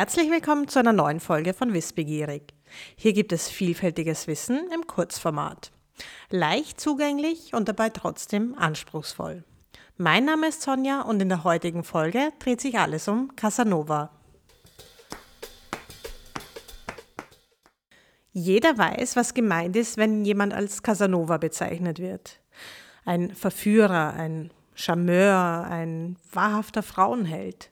Herzlich willkommen zu einer neuen Folge von Wissbegierig. Hier gibt es vielfältiges Wissen im Kurzformat. Leicht zugänglich und dabei trotzdem anspruchsvoll. Mein Name ist Sonja und in der heutigen Folge dreht sich alles um Casanova. Jeder weiß, was gemeint ist, wenn jemand als Casanova bezeichnet wird. Ein Verführer, ein Charmeur, ein wahrhafter Frauenheld.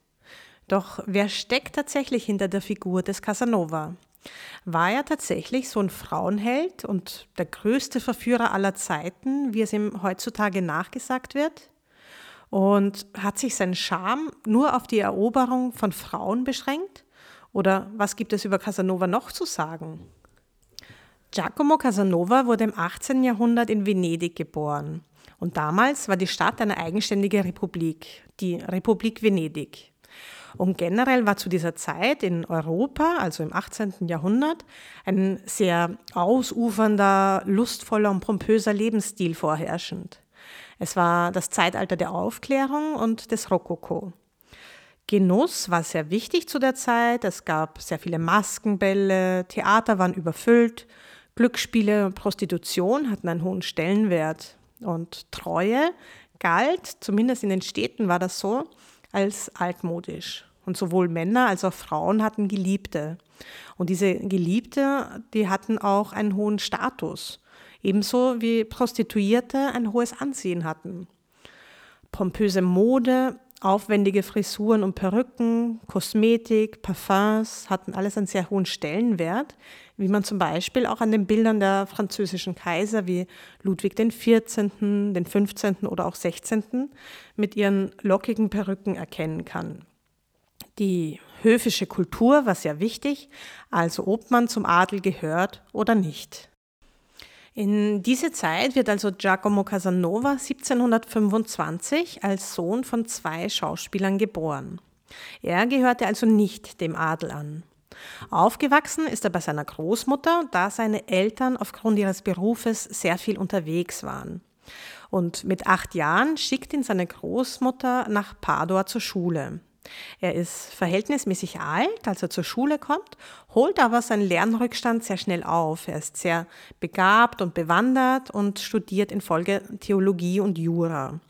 Doch wer steckt tatsächlich hinter der Figur des Casanova? War er tatsächlich so ein Frauenheld und der größte Verführer aller Zeiten, wie es ihm heutzutage nachgesagt wird? Und hat sich sein Charme nur auf die Eroberung von Frauen beschränkt? Oder was gibt es über Casanova noch zu sagen? Giacomo Casanova wurde im 18. Jahrhundert in Venedig geboren. Und damals war die Stadt eine eigenständige Republik, die Republik Venedig. Und generell war zu dieser Zeit in Europa, also im 18. Jahrhundert, ein sehr ausufernder, lustvoller und pompöser Lebensstil vorherrschend. Es war das Zeitalter der Aufklärung und des Rokoko. Genuss war sehr wichtig zu der Zeit. Es gab sehr viele Maskenbälle, Theater waren überfüllt, Glücksspiele und Prostitution hatten einen hohen Stellenwert. Und Treue galt, zumindest in den Städten war das so, als altmodisch. Und sowohl Männer als auch Frauen hatten Geliebte. Und diese Geliebte, die hatten auch einen hohen Status. Ebenso wie Prostituierte ein hohes Ansehen hatten. Pompöse Mode, aufwendige Frisuren und Perücken, Kosmetik, Parfums hatten alles einen sehr hohen Stellenwert, wie man zum Beispiel auch an den Bildern der französischen Kaiser wie Ludwig XIV., den 15. oder auch 16. mit ihren lockigen Perücken erkennen kann. Die höfische Kultur war sehr wichtig, also ob man zum Adel gehört oder nicht. In diese Zeit wird also Giacomo Casanova 1725 als Sohn von zwei Schauspielern geboren. Er gehörte also nicht dem Adel an. Aufgewachsen ist er bei seiner Großmutter, da seine Eltern aufgrund ihres Berufes sehr viel unterwegs waren. Und mit acht Jahren schickt ihn seine Großmutter nach Padua zur Schule. Er ist verhältnismäßig alt, als er zur Schule kommt, holt aber seinen Lernrückstand sehr schnell auf. Er ist sehr begabt und bewandert und studiert in Folge Theologie und Jura.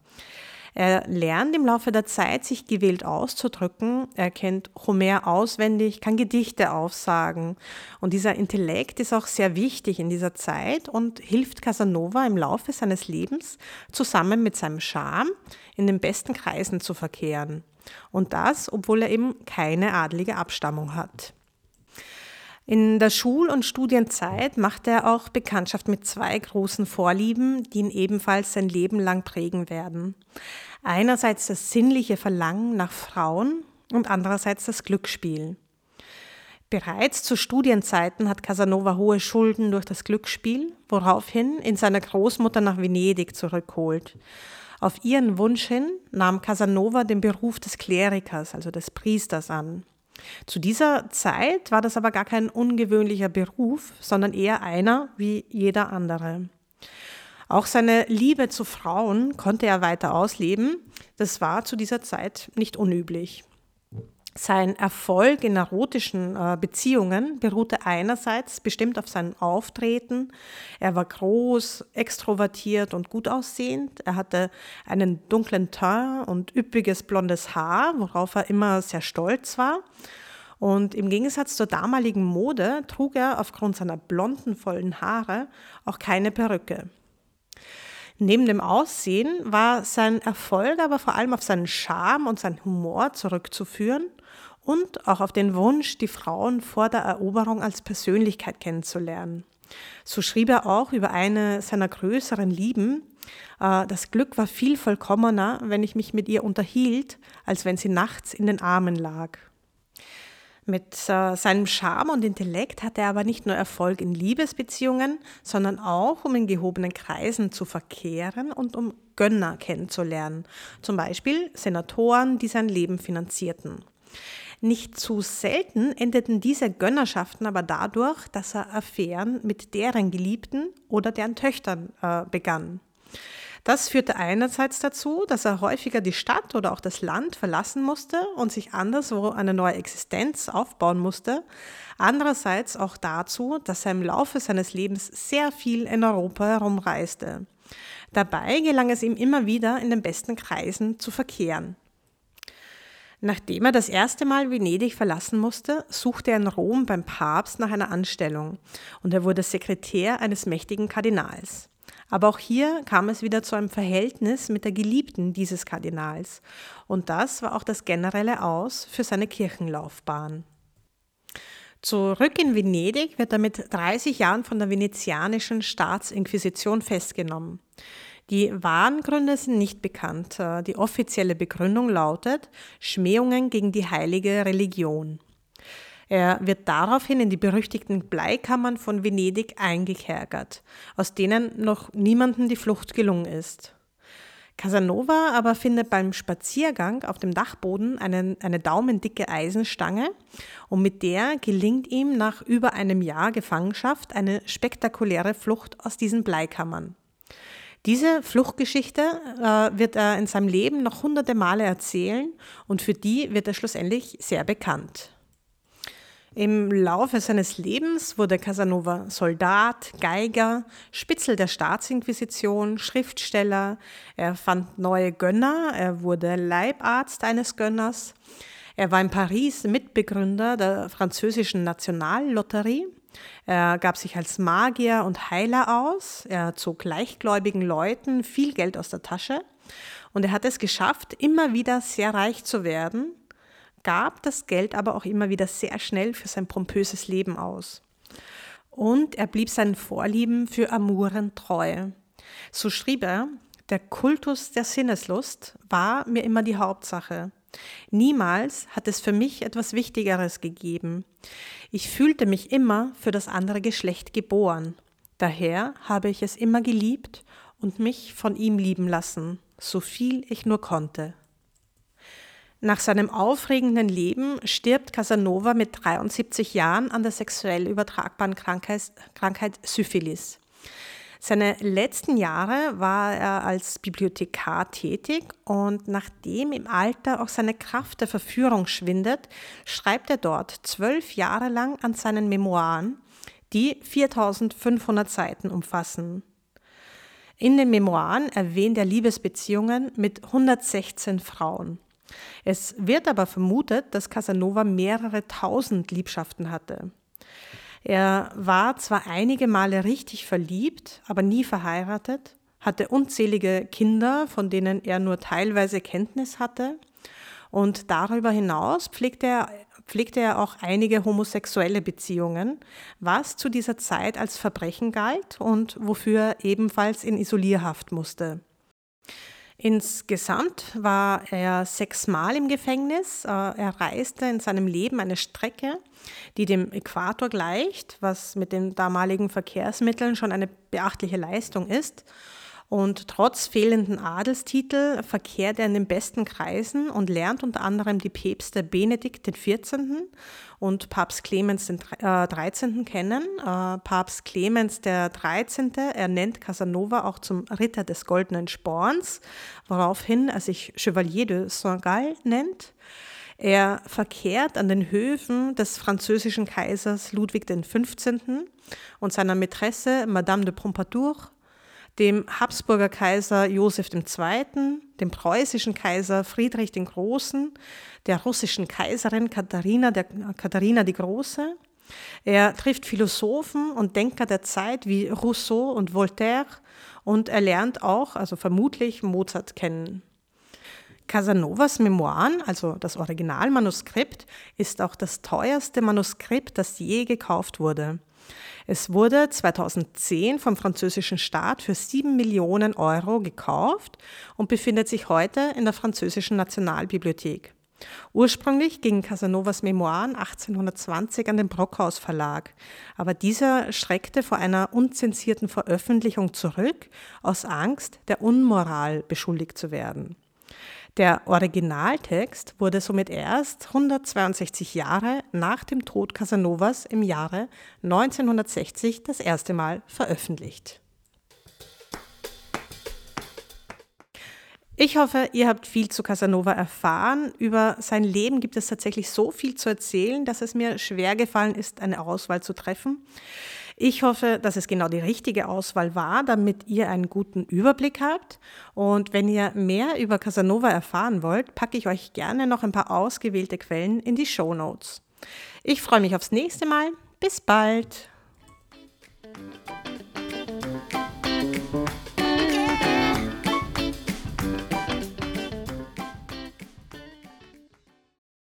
Er lernt im Laufe der Zeit, sich gewählt auszudrücken. Er kennt Homer auswendig, kann Gedichte aufsagen. Und dieser Intellekt ist auch sehr wichtig in dieser Zeit und hilft Casanova im Laufe seines Lebens zusammen mit seinem Charme in den besten Kreisen zu verkehren. Und das, obwohl er eben keine adlige Abstammung hat. In der Schul- und Studienzeit macht er auch Bekanntschaft mit zwei großen Vorlieben, die ihn ebenfalls sein Leben lang prägen werden. Einerseits das sinnliche Verlangen nach Frauen und andererseits das Glücksspiel. Bereits zu Studienzeiten hat Casanova hohe Schulden durch das Glücksspiel, woraufhin ihn seine Großmutter nach Venedig zurückholt. Auf ihren Wunsch hin nahm Casanova den Beruf des Klerikers, also des Priesters an. Zu dieser Zeit war das aber gar kein ungewöhnlicher Beruf, sondern eher einer wie jeder andere. Auch seine Liebe zu Frauen konnte er weiter ausleben. Das war zu dieser Zeit nicht unüblich. Sein Erfolg in erotischen äh, Beziehungen beruhte einerseits bestimmt auf seinem Auftreten. Er war groß, extrovertiert und gut aussehend. Er hatte einen dunklen Teint und üppiges blondes Haar, worauf er immer sehr stolz war. Und im Gegensatz zur damaligen Mode trug er aufgrund seiner blonden, vollen Haare auch keine Perücke. Neben dem Aussehen war sein Erfolg aber vor allem auf seinen Charme und seinen Humor zurückzuführen und auch auf den Wunsch, die Frauen vor der Eroberung als Persönlichkeit kennenzulernen. So schrieb er auch über eine seiner größeren Lieben, äh, das Glück war viel vollkommener, wenn ich mich mit ihr unterhielt, als wenn sie nachts in den Armen lag. Mit äh, seinem Charme und Intellekt hatte er aber nicht nur Erfolg in Liebesbeziehungen, sondern auch, um in gehobenen Kreisen zu verkehren und um Gönner kennenzulernen. Zum Beispiel Senatoren, die sein Leben finanzierten. Nicht zu selten endeten diese Gönnerschaften aber dadurch, dass er Affären mit deren Geliebten oder deren Töchtern äh, begann. Das führte einerseits dazu, dass er häufiger die Stadt oder auch das Land verlassen musste und sich anderswo eine neue Existenz aufbauen musste. Andererseits auch dazu, dass er im Laufe seines Lebens sehr viel in Europa herumreiste. Dabei gelang es ihm immer wieder, in den besten Kreisen zu verkehren. Nachdem er das erste Mal Venedig verlassen musste, suchte er in Rom beim Papst nach einer Anstellung und er wurde Sekretär eines mächtigen Kardinals. Aber auch hier kam es wieder zu einem Verhältnis mit der Geliebten dieses Kardinals und das war auch das generelle Aus für seine Kirchenlaufbahn. Zurück in Venedig wird er mit 30 Jahren von der venezianischen Staatsinquisition festgenommen. Die wahren Gründe sind nicht bekannt. Äh, die offizielle Begründung lautet Schmähungen gegen die heilige Religion. Er wird daraufhin in die berüchtigten Bleikammern von Venedig eingekerkert, aus denen noch niemandem die Flucht gelungen ist. Casanova aber findet beim Spaziergang auf dem Dachboden einen, eine daumendicke Eisenstange und mit der gelingt ihm nach über einem Jahr Gefangenschaft eine spektakuläre Flucht aus diesen Bleikammern. Diese Fluchtgeschichte äh, wird er in seinem Leben noch hunderte Male erzählen und für die wird er schlussendlich sehr bekannt. Im Laufe seines Lebens wurde Casanova Soldat, Geiger, Spitzel der Staatsinquisition, Schriftsteller, er fand neue Gönner, er wurde Leibarzt eines Gönners, er war in Paris Mitbegründer der französischen Nationallotterie er gab sich als Magier und Heiler aus. Er zog leichtgläubigen Leuten viel Geld aus der Tasche. Und er hat es geschafft, immer wieder sehr reich zu werden, gab das Geld aber auch immer wieder sehr schnell für sein pompöses Leben aus. Und er blieb seinen Vorlieben für Amuren treu. So schrieb er, der Kultus der Sinneslust war mir immer die Hauptsache. Niemals hat es für mich etwas Wichtigeres gegeben. Ich fühlte mich immer für das andere Geschlecht geboren. Daher habe ich es immer geliebt und mich von ihm lieben lassen, so viel ich nur konnte. Nach seinem aufregenden Leben stirbt Casanova mit 73 Jahren an der sexuell übertragbaren Krankheit, Krankheit Syphilis. Seine letzten Jahre war er als Bibliothekar tätig und nachdem im Alter auch seine Kraft der Verführung schwindet, schreibt er dort zwölf Jahre lang an seinen Memoiren, die 4500 Seiten umfassen. In den Memoiren erwähnt er Liebesbeziehungen mit 116 Frauen. Es wird aber vermutet, dass Casanova mehrere tausend Liebschaften hatte. Er war zwar einige Male richtig verliebt, aber nie verheiratet, hatte unzählige Kinder, von denen er nur teilweise Kenntnis hatte. Und darüber hinaus pflegte er, pflegte er auch einige homosexuelle Beziehungen, was zu dieser Zeit als Verbrechen galt und wofür er ebenfalls in Isolierhaft musste. Insgesamt war er sechsmal im Gefängnis. Äh, er reiste in seinem Leben eine Strecke, die dem Äquator gleicht, was mit den damaligen Verkehrsmitteln schon eine beachtliche Leistung ist. Und trotz fehlenden Adelstitel verkehrt er in den besten Kreisen und lernt unter anderem die Päpste Benedikt XIV. und Papst Clemens XIII. kennen. Äh, Papst Clemens XIII. ernennt Casanova auch zum Ritter des Goldenen Sporns, woraufhin er sich Chevalier de Saint-Gall nennt. Er verkehrt an den Höfen des französischen Kaisers Ludwig XV. und seiner Mätresse Madame de Pompadour dem Habsburger Kaiser Josef II., dem preußischen Kaiser Friedrich den Großen, der russischen Kaiserin Katharina, der, Katharina die Große. Er trifft Philosophen und Denker der Zeit wie Rousseau und Voltaire und er lernt auch, also vermutlich, Mozart kennen. Casanovas Memoiren, also das Originalmanuskript, ist auch das teuerste Manuskript, das je gekauft wurde. Es wurde 2010 vom französischen Staat für 7 Millionen Euro gekauft und befindet sich heute in der französischen Nationalbibliothek. Ursprünglich gingen Casanovas Memoiren 1820 an den Brockhaus Verlag, aber dieser schreckte vor einer unzensierten Veröffentlichung zurück, aus Angst, der Unmoral beschuldigt zu werden. Der Originaltext wurde somit erst 162 Jahre nach dem Tod Casanovas im Jahre 1960 das erste Mal veröffentlicht. Ich hoffe, ihr habt viel zu Casanova erfahren. Über sein Leben gibt es tatsächlich so viel zu erzählen, dass es mir schwer gefallen ist, eine Auswahl zu treffen. Ich hoffe, dass es genau die richtige Auswahl war, damit ihr einen guten Überblick habt. Und wenn ihr mehr über Casanova erfahren wollt, packe ich euch gerne noch ein paar ausgewählte Quellen in die Show Notes. Ich freue mich aufs nächste Mal. Bis bald!